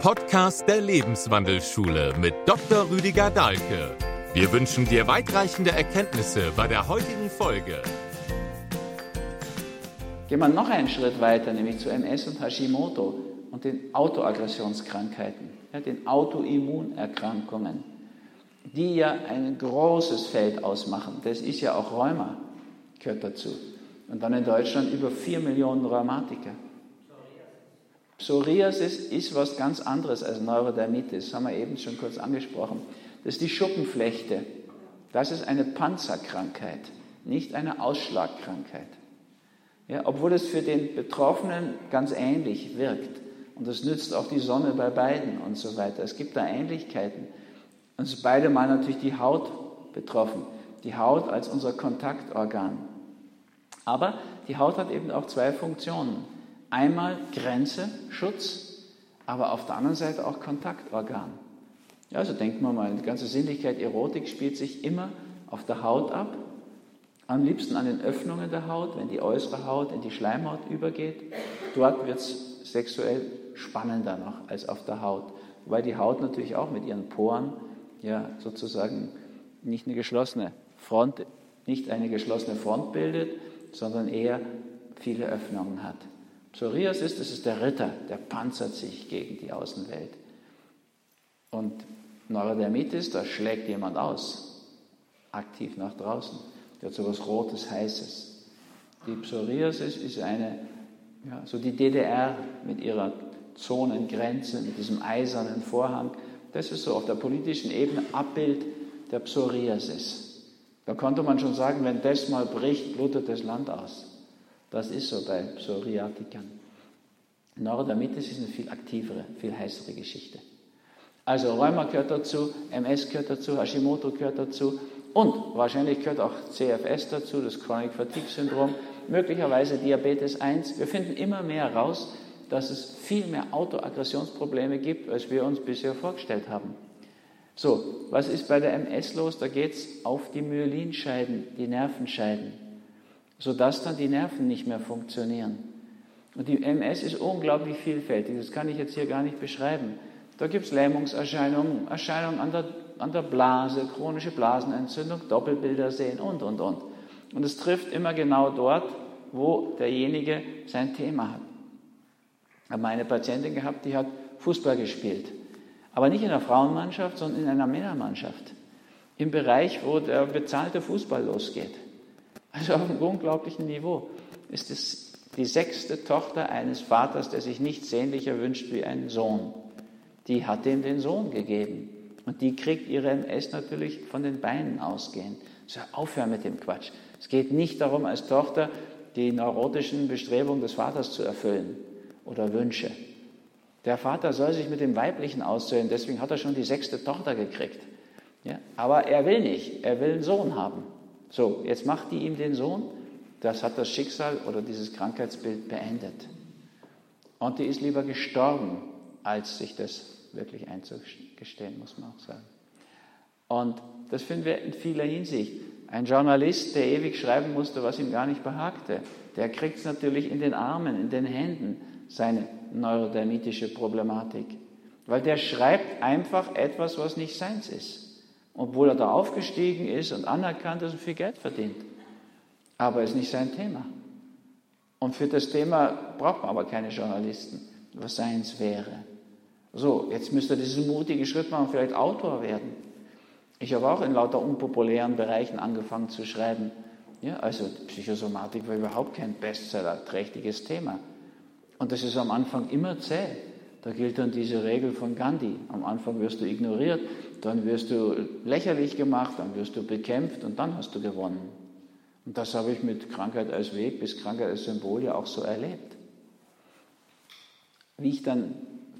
Podcast der Lebenswandelschule mit Dr. Rüdiger Dahlke. Wir wünschen dir weitreichende Erkenntnisse bei der heutigen Folge. Gehen wir noch einen Schritt weiter, nämlich zu MS und Hashimoto und den Autoaggressionskrankheiten, ja, den Autoimmunerkrankungen, die ja ein großes Feld ausmachen. Das ist ja auch Rheuma, gehört dazu. Und dann in Deutschland über 4 Millionen Rheumatiker. Psoriasis ist was ganz anderes als Neurodermitis, das haben wir eben schon kurz angesprochen. Das ist die Schuppenflechte. Das ist eine Panzerkrankheit, nicht eine Ausschlagkrankheit. Ja, obwohl es für den Betroffenen ganz ähnlich wirkt. Und das nützt auch die Sonne bei beiden und so weiter. Es gibt da Ähnlichkeiten. Und es ist beide mal natürlich die Haut betroffen. Die Haut als unser Kontaktorgan. Aber die Haut hat eben auch zwei Funktionen. Einmal Grenze, Schutz, aber auf der anderen Seite auch Kontaktorgan. Ja, also denken wir mal, die ganze Sinnlichkeit, Erotik spielt sich immer auf der Haut ab. Am liebsten an den Öffnungen der Haut, wenn die äußere Haut in die Schleimhaut übergeht. Dort wird es sexuell spannender noch als auf der Haut. Wobei die Haut natürlich auch mit ihren Poren ja sozusagen nicht eine geschlossene Front, nicht eine geschlossene Front bildet, sondern eher viele Öffnungen hat. Psoriasis, das ist der Ritter, der panzert sich gegen die Außenwelt. Und Neurodermitis, da schlägt jemand aus, aktiv nach draußen. Der hat so was Rotes, Heißes. Die Psoriasis ist eine, ja, so die DDR mit ihrer Zonengrenze, mit diesem eisernen Vorhang. Das ist so auf der politischen Ebene Abbild der Psoriasis. Da konnte man schon sagen, wenn das mal bricht, blutet das Land aus. Das ist so bei Psoriatikern. Neurodermitis ist eine viel aktivere, viel heißere Geschichte. Also Rheuma gehört dazu, MS gehört dazu, Hashimoto gehört dazu und wahrscheinlich gehört auch CFS dazu, das Chronic Fatigue Syndrom, möglicherweise Diabetes 1. Wir finden immer mehr heraus, dass es viel mehr Autoaggressionsprobleme gibt, als wir uns bisher vorgestellt haben. So, was ist bei der MS los? Da geht es auf die Myelinscheiden, die Nervenscheiden sodass dann die Nerven nicht mehr funktionieren. Und die MS ist unglaublich vielfältig, das kann ich jetzt hier gar nicht beschreiben. Da gibt es Lähmungserscheinungen, Erscheinungen an der, an der Blase, chronische Blasenentzündung, Doppelbilder sehen und, und, und. Und es trifft immer genau dort, wo derjenige sein Thema hat. Ich habe eine Patientin gehabt, die hat Fußball gespielt. Aber nicht in einer Frauenmannschaft, sondern in einer Männermannschaft. Im Bereich, wo der bezahlte Fußball losgeht. Also auf einem unglaublichen Niveau ist es die sechste Tochter eines Vaters, der sich nichts sehnlicher wünscht wie einen Sohn. Die hat ihm den Sohn gegeben. Und die kriegt ihre MS natürlich von den Beinen ausgehend. So, aufhören mit dem Quatsch. Es geht nicht darum, als Tochter die neurotischen Bestrebungen des Vaters zu erfüllen oder Wünsche. Der Vater soll sich mit dem Weiblichen aussöhnen, deswegen hat er schon die sechste Tochter gekriegt. Ja? Aber er will nicht, er will einen Sohn haben. So, jetzt macht die ihm den Sohn. Das hat das Schicksal oder dieses Krankheitsbild beendet. Und die ist lieber gestorben, als sich das wirklich einzugestehen, muss man auch sagen. Und das finden wir in vieler Hinsicht. Ein Journalist, der ewig schreiben musste, was ihm gar nicht behagte, der kriegt es natürlich in den Armen, in den Händen, seine neurodermitische Problematik. Weil der schreibt einfach etwas, was nicht seins ist obwohl er da aufgestiegen ist und anerkannt ist und viel Geld verdient. Aber ist nicht sein Thema. Und für das Thema braucht man aber keine Journalisten, was seins wäre. So, jetzt müsste er diesen mutigen Schritt machen, vielleicht Autor werden. Ich habe auch in lauter unpopulären Bereichen angefangen zu schreiben. Ja, also Psychosomatik war überhaupt kein Bestseller-trächtiges Thema. Und das ist am Anfang immer zäh. Da gilt dann diese Regel von Gandhi. Am Anfang wirst du ignoriert, dann wirst du lächerlich gemacht, dann wirst du bekämpft und dann hast du gewonnen. Und das habe ich mit Krankheit als Weg bis Krankheit als Symbol ja auch so erlebt. Wie ich dann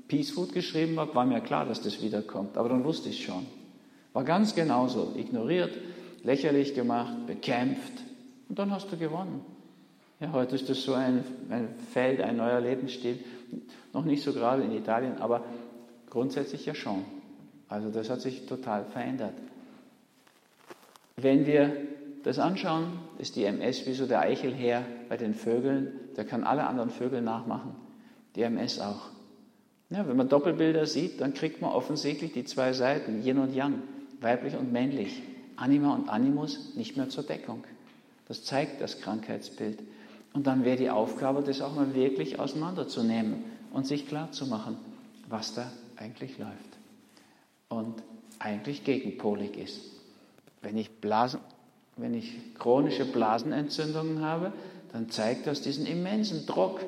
Peace Food geschrieben habe, war mir klar, dass das wiederkommt, aber dann wusste ich schon. War ganz genauso. Ignoriert, lächerlich gemacht, bekämpft und dann hast du gewonnen. Ja, heute ist das so ein, ein Feld, ein neuer Lebensstil. Noch nicht so gerade in Italien, aber grundsätzlich ja schon. Also das hat sich total verändert. Wenn wir das anschauen, ist die MS wie so der Eichelherr bei den Vögeln. Der kann alle anderen Vögel nachmachen. Die MS auch. Ja, wenn man Doppelbilder sieht, dann kriegt man offensichtlich die zwei Seiten, Yin und Yang, weiblich und männlich, Anima und Animus nicht mehr zur Deckung. Das zeigt das Krankheitsbild. Und dann wäre die Aufgabe, das auch mal wirklich auseinanderzunehmen und sich klarzumachen, was da eigentlich läuft. Und eigentlich gegenpolig ist. Wenn ich, Blasen, wenn ich chronische Blasenentzündungen habe, dann zeigt das diesen immensen Druck,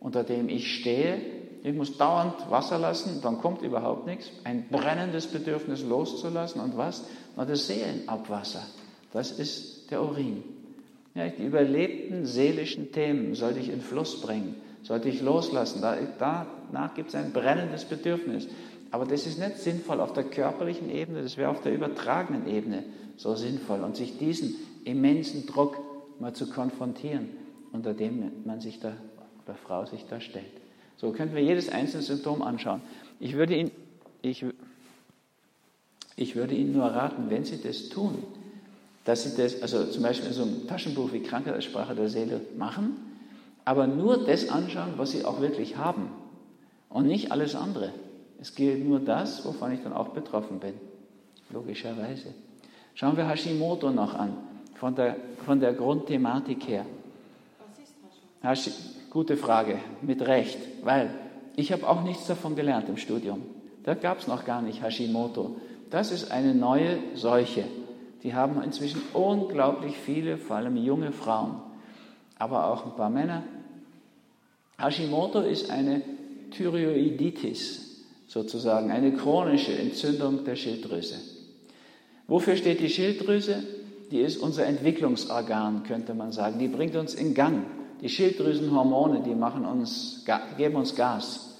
unter dem ich stehe. Ich muss dauernd Wasser lassen, dann kommt überhaupt nichts. Ein brennendes Bedürfnis loszulassen und was? Na, das Seelenabwasser. Das ist der Urin. Ja, die überlebten seelischen Themen sollte ich in Fluss bringen, sollte ich loslassen. danach gibt es ein brennendes Bedürfnis. Aber das ist nicht sinnvoll auf der körperlichen Ebene, das wäre auf der übertragenen Ebene so sinnvoll. Und sich diesen immensen Druck mal zu konfrontieren, unter dem man sich da, oder Frau sich da stellt. So könnten wir jedes einzelne Symptom anschauen. Ich würde Ihnen, ich, ich würde Ihnen nur raten, wenn Sie das tun, dass Sie das, also zum Beispiel in so einem Taschenbuch wie Krankheit als Sprache der Seele machen, aber nur das anschauen, was Sie auch wirklich haben und nicht alles andere. Es gilt nur das, wovon ich dann auch betroffen bin, logischerweise. Schauen wir Hashimoto noch an, von der, von der Grundthematik her. Was ist Hashimoto? Gute Frage, mit Recht, weil ich habe auch nichts davon gelernt im Studium. Da gab es noch gar nicht Hashimoto. Das ist eine neue Seuche. Die haben inzwischen unglaublich viele, vor allem junge Frauen, aber auch ein paar Männer. Hashimoto ist eine Thyroiditis, sozusagen, eine chronische Entzündung der Schilddrüse. Wofür steht die Schilddrüse? Die ist unser Entwicklungsorgan, könnte man sagen. Die bringt uns in Gang. Die Schilddrüsenhormone, die machen uns, geben uns Gas.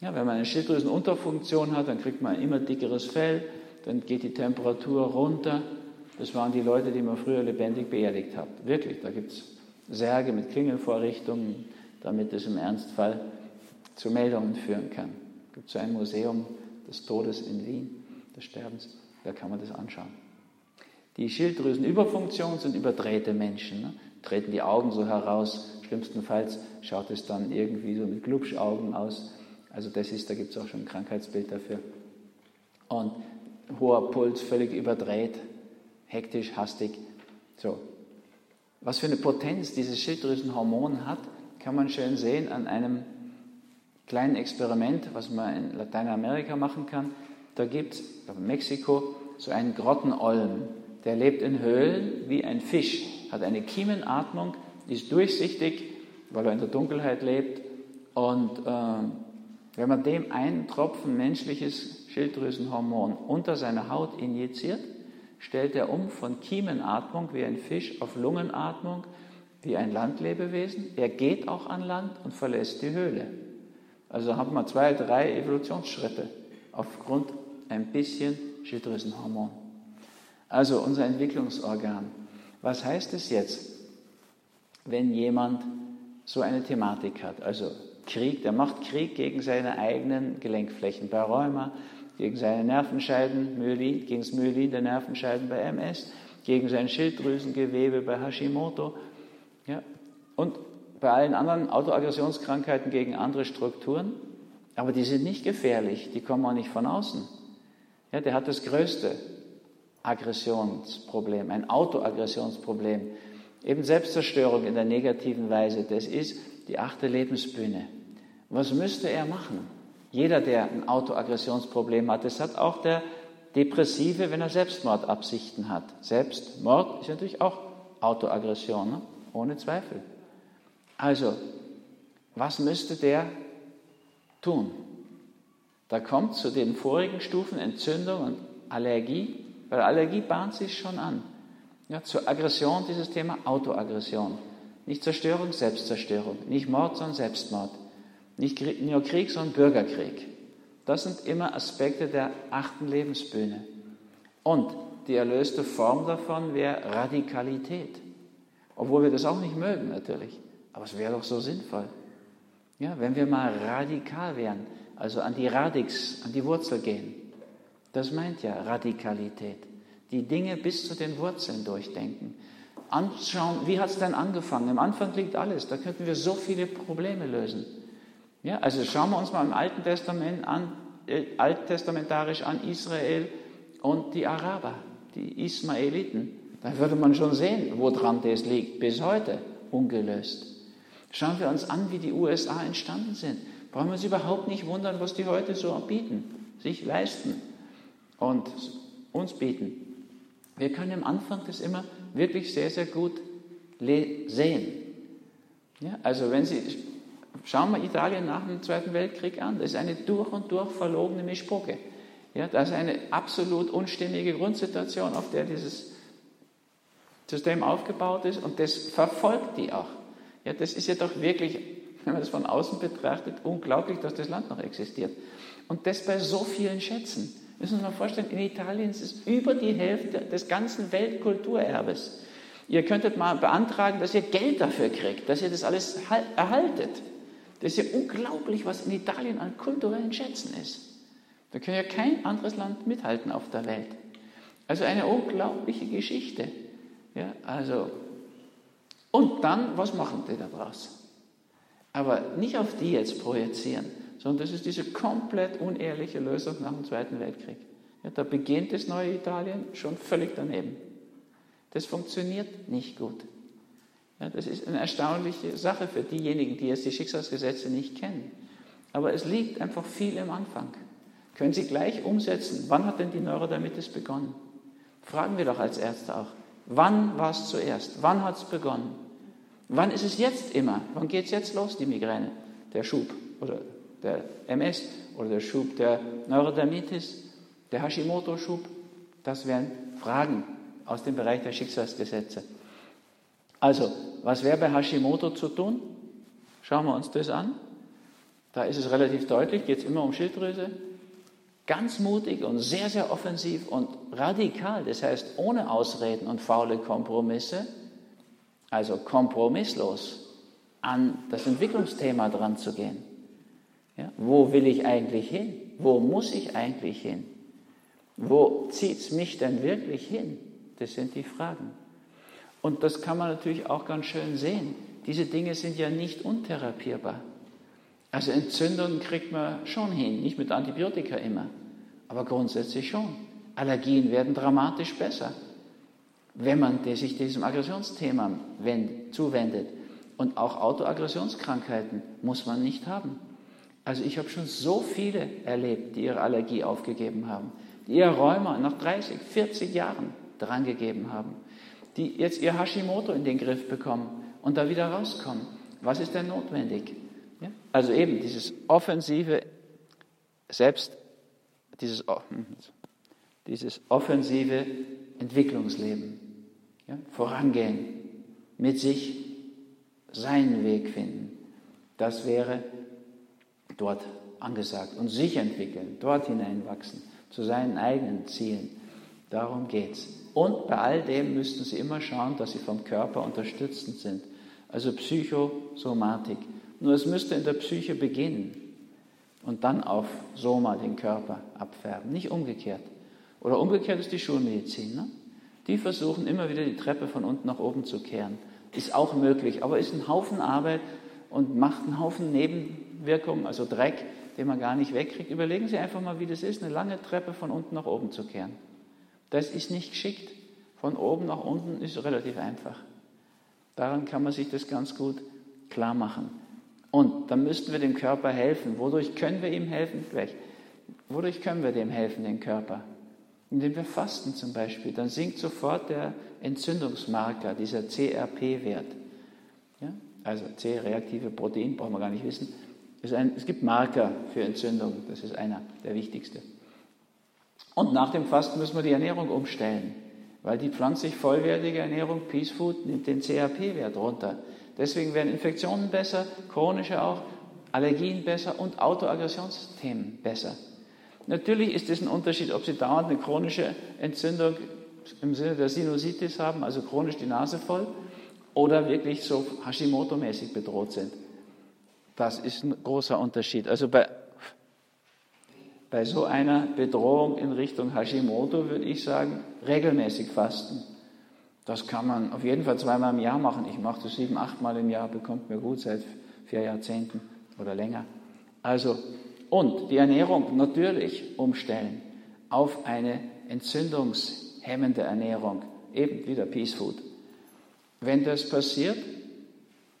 Ja, wenn man eine Schilddrüsenunterfunktion hat, dann kriegt man immer dickeres Fell, dann geht die Temperatur runter. Das waren die Leute, die man früher lebendig beerdigt hat. Wirklich, da gibt es Särge mit Klingelvorrichtungen, damit es im Ernstfall zu Meldungen führen kann. Es gibt so ein Museum des Todes in Wien, des Sterbens, da kann man das anschauen. Die Schilddrüsenüberfunktion sind überdrehte Menschen. Ne? Treten die Augen so heraus, schlimmstenfalls schaut es dann irgendwie so mit Glubschaugen aus. Also das ist, da gibt es auch schon ein Krankheitsbild dafür. Und hoher Puls, völlig überdreht, hektisch, hastig. So. Was für eine Potenz dieses Schilddrüsenhormon hat, kann man schön sehen an einem kleinen Experiment, was man in Lateinamerika machen kann. Da gibt es in Mexiko so einen Grottenolm, der lebt in Höhlen wie ein Fisch, hat eine Kiemenatmung, ist durchsichtig, weil er in der Dunkelheit lebt. Und äh, wenn man dem einen Tropfen menschliches Schilddrüsenhormon unter seine Haut injiziert, stellt er um von Kiemenatmung wie ein Fisch auf Lungenatmung wie ein Landlebewesen. Er geht auch an Land und verlässt die Höhle. Also haben wir zwei, drei Evolutionsschritte aufgrund ein bisschen Schilddrüsenhormon. Also unser Entwicklungsorgan. Was heißt es jetzt, wenn jemand so eine Thematik hat? Also Krieg, der macht Krieg gegen seine eigenen Gelenkflächen bei Rheuma, gegen seine Nervenscheiden, Myelin, gegen das Myelin der Nervenscheiden bei MS, gegen sein Schilddrüsengewebe bei Hashimoto ja, und bei allen anderen Autoaggressionskrankheiten gegen andere Strukturen. Aber die sind nicht gefährlich, die kommen auch nicht von außen. Ja, der hat das größte Aggressionsproblem, ein Autoaggressionsproblem. Eben Selbstzerstörung in der negativen Weise, das ist die achte Lebensbühne. Was müsste er machen? Jeder, der ein Autoaggressionsproblem hat, das hat auch der Depressive, wenn er Selbstmordabsichten hat. Selbstmord ist natürlich auch Autoaggression, ne? ohne Zweifel. Also, was müsste der tun? Da kommt zu den vorigen Stufen Entzündung und Allergie, weil Allergie bahnt sich schon an. Ja, zur Aggression dieses Thema Autoaggression. Nicht Zerstörung, Selbstzerstörung. Nicht Mord, sondern Selbstmord. Nicht nur Krieg, sondern Bürgerkrieg. Das sind immer Aspekte der achten Lebensbühne. Und die erlöste Form davon wäre Radikalität. Obwohl wir das auch nicht mögen natürlich. Aber es wäre doch so sinnvoll. Ja, wenn wir mal radikal wären, also an die Radix, an die Wurzel gehen. Das meint ja Radikalität. Die Dinge bis zu den Wurzeln durchdenken. Anschauen, wie hat es denn angefangen? Im Anfang liegt alles. Da könnten wir so viele Probleme lösen. Ja, also schauen wir uns mal im Alten Testament an, äh, alttestamentarisch an Israel und die Araber, die Ismaeliten. Da würde man schon sehen, woran das liegt, bis heute ungelöst. Schauen wir uns an, wie die USA entstanden sind. Brauchen wir uns überhaupt nicht wundern, was die heute so bieten, sich leisten und uns bieten. Wir können am Anfang das immer wirklich sehr, sehr gut sehen. Ja, also wenn Sie, schauen wir Italien nach dem Zweiten Weltkrieg an, das ist eine durch und durch verlogene Mischpoke. Ja, das ist eine absolut unstimmige Grundsituation, auf der dieses System aufgebaut ist und das verfolgt die auch. Ja, das ist ja doch wirklich, wenn man das von außen betrachtet, unglaublich, dass das Land noch existiert. Und das bei so vielen Schätzen. Müssen wir uns mal vorstellen, in Italien ist es über die Hälfte des ganzen Weltkulturerbes. Ihr könntet mal beantragen, dass ihr Geld dafür kriegt, dass ihr das alles erhaltet. Das ist ja unglaublich, was in Italien an kulturellen Schätzen ist. Da kann ja kein anderes Land mithalten auf der Welt. Also eine unglaubliche Geschichte. Ja, also, und dann, was machen die da draus? Aber nicht auf die jetzt projizieren, sondern das ist diese komplett unehrliche Lösung nach dem Zweiten Weltkrieg. Ja, da beginnt das neue Italien schon völlig daneben. Das funktioniert nicht gut. Ja, das ist eine erstaunliche Sache für diejenigen, die jetzt die Schicksalsgesetze nicht kennen. Aber es liegt einfach viel im Anfang. Können Sie gleich umsetzen. Wann hat denn die Neurodermitis begonnen? Fragen wir doch als Ärzte auch. Wann war es zuerst? Wann hat es begonnen? Wann ist es jetzt immer? Wann geht es jetzt los, die Migräne? Der Schub oder der MS oder der Schub der Neurodermitis, der Hashimoto-Schub? Das wären Fragen aus dem Bereich der Schicksalsgesetze. Also, was wäre bei Hashimoto zu tun? Schauen wir uns das an. Da ist es relativ deutlich, geht es immer um Schilddrüse. Ganz mutig und sehr, sehr offensiv und radikal, das heißt ohne Ausreden und faule Kompromisse, also kompromisslos an das Entwicklungsthema dran zu gehen. Ja, wo will ich eigentlich hin? Wo muss ich eigentlich hin? Wo zieht es mich denn wirklich hin? Das sind die Fragen. Und das kann man natürlich auch ganz schön sehen. Diese Dinge sind ja nicht untherapierbar. Also Entzündungen kriegt man schon hin, nicht mit Antibiotika immer, aber grundsätzlich schon. Allergien werden dramatisch besser, wenn man sich diesem Aggressionsthema zuwendet. Und auch Autoaggressionskrankheiten muss man nicht haben. Also ich habe schon so viele erlebt, die ihre Allergie aufgegeben haben, die ihr Rheuma nach 30, 40 Jahren drangegeben haben, die jetzt ihr Hashimoto in den Griff bekommen und da wieder rauskommen. Was ist denn notwendig? Ja? Also eben dieses offensive, selbst dieses, dieses offensive Entwicklungsleben, ja? vorangehen, mit sich seinen Weg finden, das wäre dort angesagt und sich entwickeln, dort hineinwachsen, zu seinen eigenen Zielen. Darum geht es. Und bei all dem müssten Sie immer schauen, dass Sie vom Körper unterstützend sind. Also Psychosomatik. Nur es müsste in der Psyche beginnen und dann auf Soma den Körper abfärben, nicht umgekehrt. Oder umgekehrt ist die Schulmedizin. Ne? Die versuchen immer wieder die Treppe von unten nach oben zu kehren. Ist auch möglich, aber ist ein Haufen Arbeit und macht einen Haufen Nebenwirkungen, also Dreck, den man gar nicht wegkriegt. Überlegen Sie einfach mal, wie das ist, eine lange Treppe von unten nach oben zu kehren. Das ist nicht geschickt. Von oben nach unten ist relativ einfach. Daran kann man sich das ganz gut klar machen. Und dann müssten wir dem Körper helfen. Wodurch können wir ihm helfen? Gleich. Wodurch können wir dem helfen, den Körper? Indem wir fasten zum Beispiel. Dann sinkt sofort der Entzündungsmarker, dieser CRP-Wert. Ja? Also C-reaktive Protein, brauchen wir gar nicht wissen. Es gibt Marker für Entzündung, das ist einer der wichtigsten. Und nach dem Fasten müssen wir die Ernährung umstellen, weil die pflanzlich vollwertige Ernährung, Peace Food, nimmt den CRP-Wert runter. Deswegen werden Infektionen besser, chronische auch, Allergien besser und Autoaggressionsthemen besser. Natürlich ist es ein Unterschied, ob Sie dauernd eine chronische Entzündung im Sinne der Sinusitis haben, also chronisch die Nase voll, oder wirklich so Hashimoto-mäßig bedroht sind. Das ist ein großer Unterschied. Also bei bei so einer Bedrohung in Richtung Hashimoto würde ich sagen, regelmäßig fasten. Das kann man auf jeden Fall zweimal im Jahr machen. Ich mache das sieben, achtmal im Jahr, bekommt mir gut seit vier Jahrzehnten oder länger. Also, und die Ernährung natürlich umstellen auf eine entzündungshemmende Ernährung, eben wieder Peace Food. Wenn das passiert,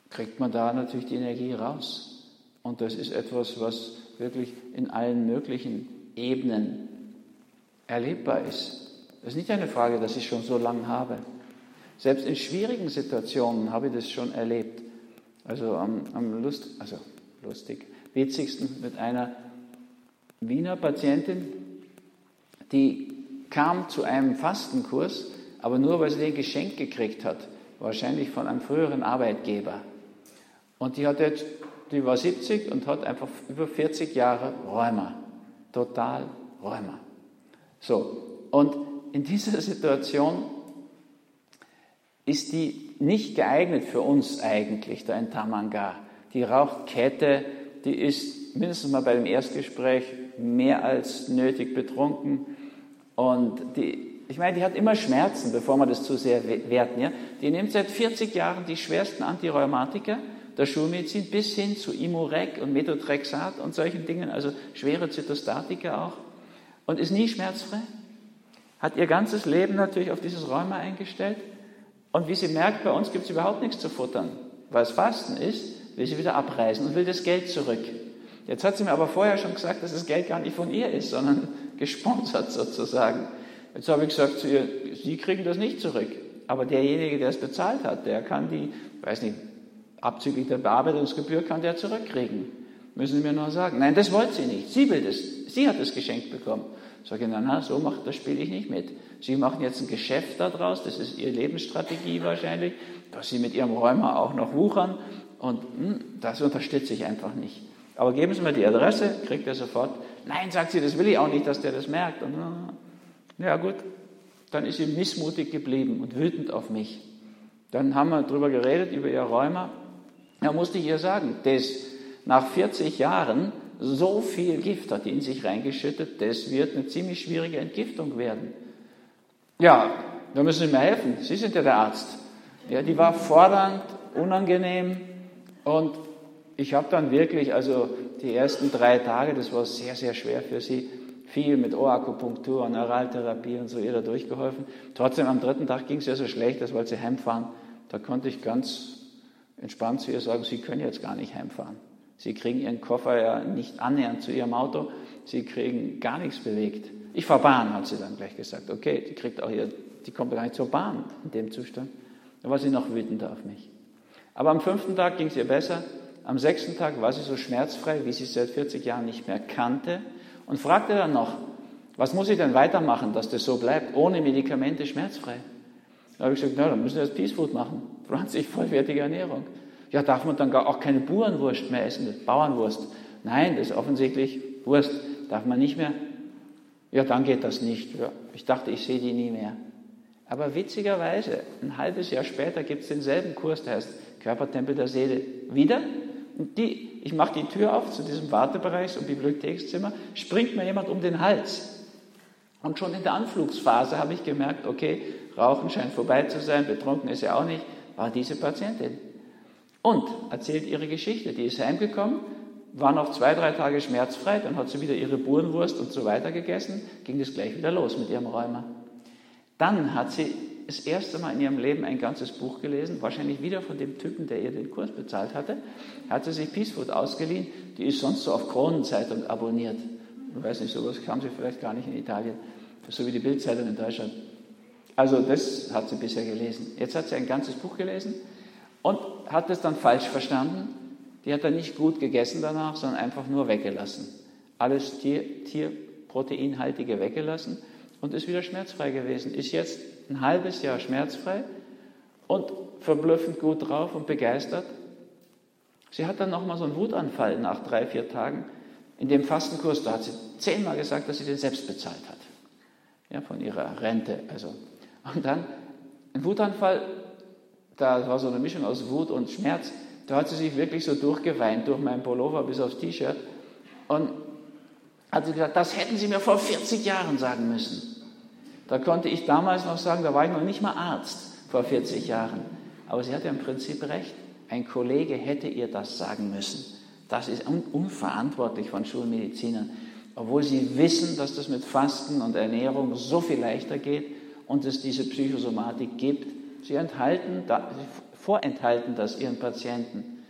kriegt man da natürlich die Energie raus. Und das ist etwas, was wirklich in allen möglichen Ebenen erlebbar ist. Das ist nicht eine Frage, dass ich schon so lange habe. Selbst in schwierigen Situationen habe ich das schon erlebt. Also am, am Lust, also lustig, witzigsten mit einer Wiener Patientin, die kam zu einem Fastenkurs, aber nur weil sie den geschenkt gekriegt hat, wahrscheinlich von einem früheren Arbeitgeber. Und die hat jetzt, die war 70 und hat einfach über 40 Jahre Rheuma. Total Rheuma. So. Und in dieser Situation ist die nicht geeignet für uns eigentlich, der Entamanga. Die Rauchkette, die ist mindestens mal bei dem Erstgespräch mehr als nötig betrunken. Und die, ich meine, die hat immer Schmerzen, bevor wir das zu sehr werten. Ja? Die nimmt seit 40 Jahren die schwersten Antirheumatika der Schulmedizin bis hin zu Imurec und Methotrexat und solchen Dingen, also schwere Zytostatika auch, und ist nie schmerzfrei. Hat ihr ganzes Leben natürlich auf dieses Rheuma eingestellt. Und wie sie merkt, bei uns gibt es überhaupt nichts zu futtern. Weil es Fasten ist, will sie wieder abreisen und will das Geld zurück. Jetzt hat sie mir aber vorher schon gesagt, dass das Geld gar nicht von ihr ist, sondern gesponsert sozusagen. Jetzt habe ich gesagt zu ihr, Sie kriegen das nicht zurück. Aber derjenige, der es bezahlt hat, der kann die, weiß nicht, abzüglich der Bearbeitungsgebühr kann der zurückkriegen. Müssen Sie mir nur sagen. Nein, das wollte sie nicht. Sie will das. Sie hat das geschenkt bekommen. Sage ich, na, na, so macht, das spiele ich nicht mit. Sie machen jetzt ein Geschäft daraus, das ist Ihre Lebensstrategie wahrscheinlich, dass Sie mit Ihrem Rheuma auch noch wuchern und hm, das unterstütze ich einfach nicht. Aber geben Sie mir die Adresse, kriegt er sofort. Nein, sagt sie, das will ich auch nicht, dass der das merkt. Und, ja gut, dann ist sie missmutig geblieben und wütend auf mich. Dann haben wir darüber geredet, über ihr Rheuma. Da musste ich ihr sagen, das nach 40 Jahren so viel Gift hat in sich reingeschüttet, das wird eine ziemlich schwierige Entgiftung werden. Ja, da müssen Sie mir helfen. Sie sind ja der Arzt. Ja, die war fordernd, unangenehm und ich habe dann wirklich, also die ersten drei Tage, das war sehr, sehr schwer für sie, viel mit Ohrakupunktur und Neuraltherapie und so ihr da durchgeholfen. Trotzdem am dritten Tag ging es ja so schlecht, dass wollte sie heimfahren. Da konnte ich ganz entspannt zu ihr sagen, Sie können jetzt gar nicht heimfahren. Sie kriegen Ihren Koffer ja nicht annähernd zu Ihrem Auto. Sie kriegen gar nichts belegt. Ich fahre Bahn, hat sie dann gleich gesagt. Okay, die kriegt auch hier, die kommt gar nicht zur Bahn in dem Zustand. Da war sie noch wütender auf mich. Aber am fünften Tag ging es ihr besser. Am sechsten Tag war sie so schmerzfrei, wie sie es seit 40 Jahren nicht mehr kannte und fragte dann noch, was muss ich denn weitermachen, dass das so bleibt, ohne Medikamente schmerzfrei? Da habe ich gesagt, na, dann müssen wir das Peace Food machen, pflanzlich vollwertige Ernährung. Ja, darf man dann gar auch keine Burenwurst mehr essen, Bauernwurst? Nein, das ist offensichtlich Wurst, darf man nicht mehr. Ja, dann geht das nicht. Ja, ich dachte, ich sehe die nie mehr. Aber witzigerweise, ein halbes Jahr später gibt es denselben Kurs, der heißt Körpertempel der Seele, wieder. Und die, ich mache die Tür auf zu diesem Wartebereich, so Bibliothekszimmer, springt mir jemand um den Hals. Und schon in der Anflugsphase habe ich gemerkt, okay, Rauchen scheint vorbei zu sein, betrunken ist ja auch nicht, war diese Patientin. Und erzählt ihre Geschichte. Die ist heimgekommen, war noch zwei, drei Tage schmerzfrei, dann hat sie wieder ihre Burenwurst und so weiter gegessen, ging es gleich wieder los mit ihrem Rheuma. Dann hat sie das erste Mal in ihrem Leben ein ganzes Buch gelesen, wahrscheinlich wieder von dem Typen, der ihr den Kurs bezahlt hatte, hat sie sich Peace Food ausgeliehen, die ist sonst so auf Kronenzeitung abonniert. Ich weiß nicht, sowas kam sie vielleicht gar nicht in Italien, so wie die Bildzeitung in Deutschland. Also das hat sie bisher gelesen. Jetzt hat sie ein ganzes Buch gelesen und hat es dann falsch verstanden. Die hat dann nicht gut gegessen danach, sondern einfach nur weggelassen. Alles Tier, Tierproteinhaltige weggelassen und ist wieder schmerzfrei gewesen. Ist jetzt ein halbes Jahr schmerzfrei und verblüffend gut drauf und begeistert. Sie hat dann nochmal so einen Wutanfall nach drei, vier Tagen. In dem Fastenkurs, da hat sie zehnmal gesagt, dass sie den selbst bezahlt hat. Ja, von ihrer Rente. Also. Und dann ein Wutanfall, da war so eine Mischung aus Wut und Schmerz. Da hat sie sich wirklich so durchgeweint durch meinen Pullover bis aufs T-Shirt. Und hat sie gesagt, das hätten Sie mir vor 40 Jahren sagen müssen. Da konnte ich damals noch sagen, da war ich noch nicht mal Arzt vor 40 Jahren. Aber sie hatte im Prinzip recht. Ein Kollege hätte ihr das sagen müssen. Das ist unverantwortlich von Schulmedizinern, obwohl sie wissen, dass das mit Fasten und Ernährung so viel leichter geht und es diese Psychosomatik gibt. Sie enthalten, vorenthalten das ihren Patienten.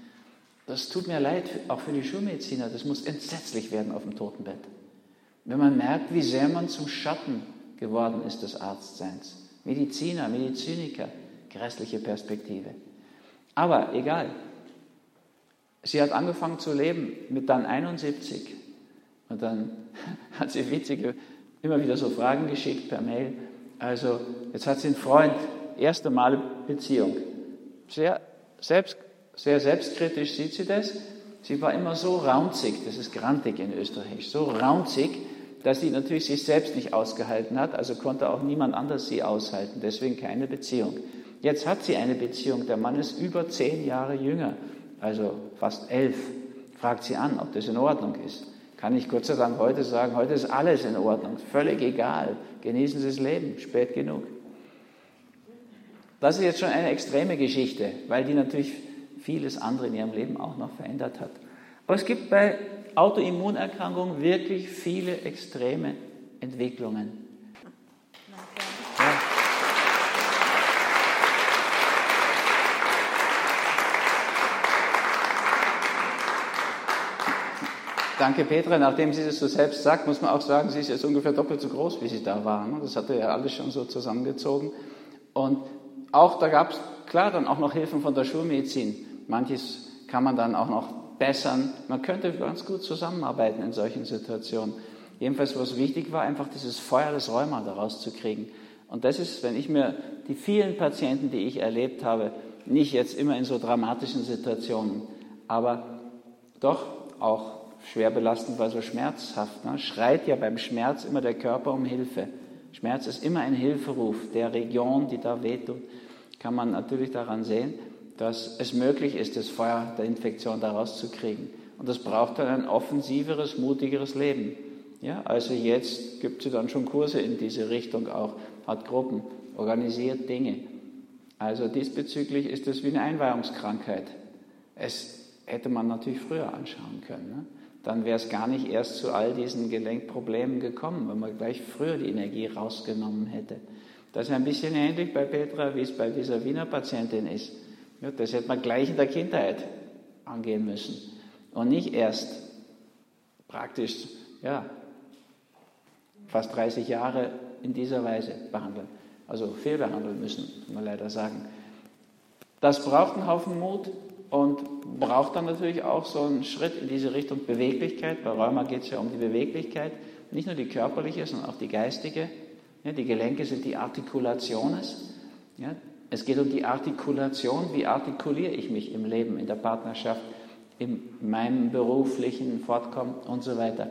Das tut mir leid, auch für die Schulmediziner. Das muss entsetzlich werden auf dem Totenbett. Wenn man merkt, wie sehr man zum Schatten geworden ist des Arztseins. Mediziner, Mediziniker, grässliche Perspektive. Aber egal. Sie hat angefangen zu leben mit dann 71. Und dann hat sie witzige, immer wieder so Fragen geschickt per Mail. Also, jetzt hat sie einen Freund, erste Mal Beziehung. Sehr, selbst, sehr selbstkritisch sieht sie das. Sie war immer so raunzig, das ist grantig in Österreich, so raunzig, dass sie natürlich sich selbst nicht ausgehalten hat, also konnte auch niemand anders sie aushalten, deswegen keine Beziehung. Jetzt hat sie eine Beziehung, der Mann ist über zehn Jahre jünger, also fast elf. Fragt sie an, ob das in Ordnung ist. Kann ich Gott sei Dank heute sagen, heute ist alles in Ordnung, völlig egal. Genießen Sie das Leben, spät genug. Das ist jetzt schon eine extreme Geschichte, weil die natürlich vieles andere in ihrem Leben auch noch verändert hat. Aber es gibt bei Autoimmunerkrankungen wirklich viele extreme Entwicklungen. Danke, Petra. Nachdem sie das so selbst sagt, muss man auch sagen, sie ist jetzt ungefähr doppelt so groß, wie sie da war. Ne? Das hatte ja alles schon so zusammengezogen. Und auch da gab es, klar, dann auch noch Hilfen von der Schulmedizin. Manches kann man dann auch noch bessern. Man könnte ganz gut zusammenarbeiten in solchen Situationen. Jedenfalls, was wichtig war, einfach dieses Feuer des Rheuma daraus zu kriegen. Und das ist, wenn ich mir die vielen Patienten, die ich erlebt habe, nicht jetzt immer in so dramatischen Situationen, aber doch auch schwer belastend, weil so schmerzhaft, ne? schreit ja beim Schmerz immer der Körper um Hilfe. Schmerz ist immer ein Hilferuf. Der Region, die da wehtut, kann man natürlich daran sehen, dass es möglich ist, das Feuer der Infektion da rauszukriegen. Und das braucht dann ein offensiveres, mutigeres Leben. Ja, also jetzt gibt es dann schon Kurse in diese Richtung auch, hat Gruppen, organisiert Dinge. Also diesbezüglich ist es wie eine Einweihungskrankheit. Es hätte man natürlich früher anschauen können. Ne? Dann wäre es gar nicht erst zu all diesen Gelenkproblemen gekommen, wenn man gleich früher die Energie rausgenommen hätte. Das ist ein bisschen ähnlich bei Petra, wie es bei dieser Wiener Patientin ist. Ja, das hätte man gleich in der Kindheit angehen müssen und nicht erst praktisch ja, fast 30 Jahre in dieser Weise behandeln. Also fehlbehandeln müssen, muss man leider sagen. Das braucht einen Haufen Mut und braucht dann natürlich auch so einen Schritt in diese Richtung Beweglichkeit. Bei Rheuma geht es ja um die Beweglichkeit, nicht nur die körperliche, sondern auch die geistige. Ja, die Gelenke sind die Artikulationes. Ja, es geht um die Artikulation. Wie artikuliere ich mich im Leben, in der Partnerschaft, in meinem beruflichen Fortkommen und so weiter.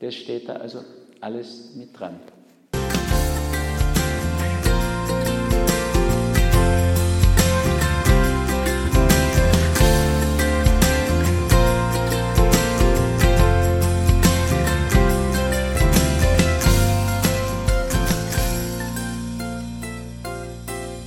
Das steht da also alles mit dran.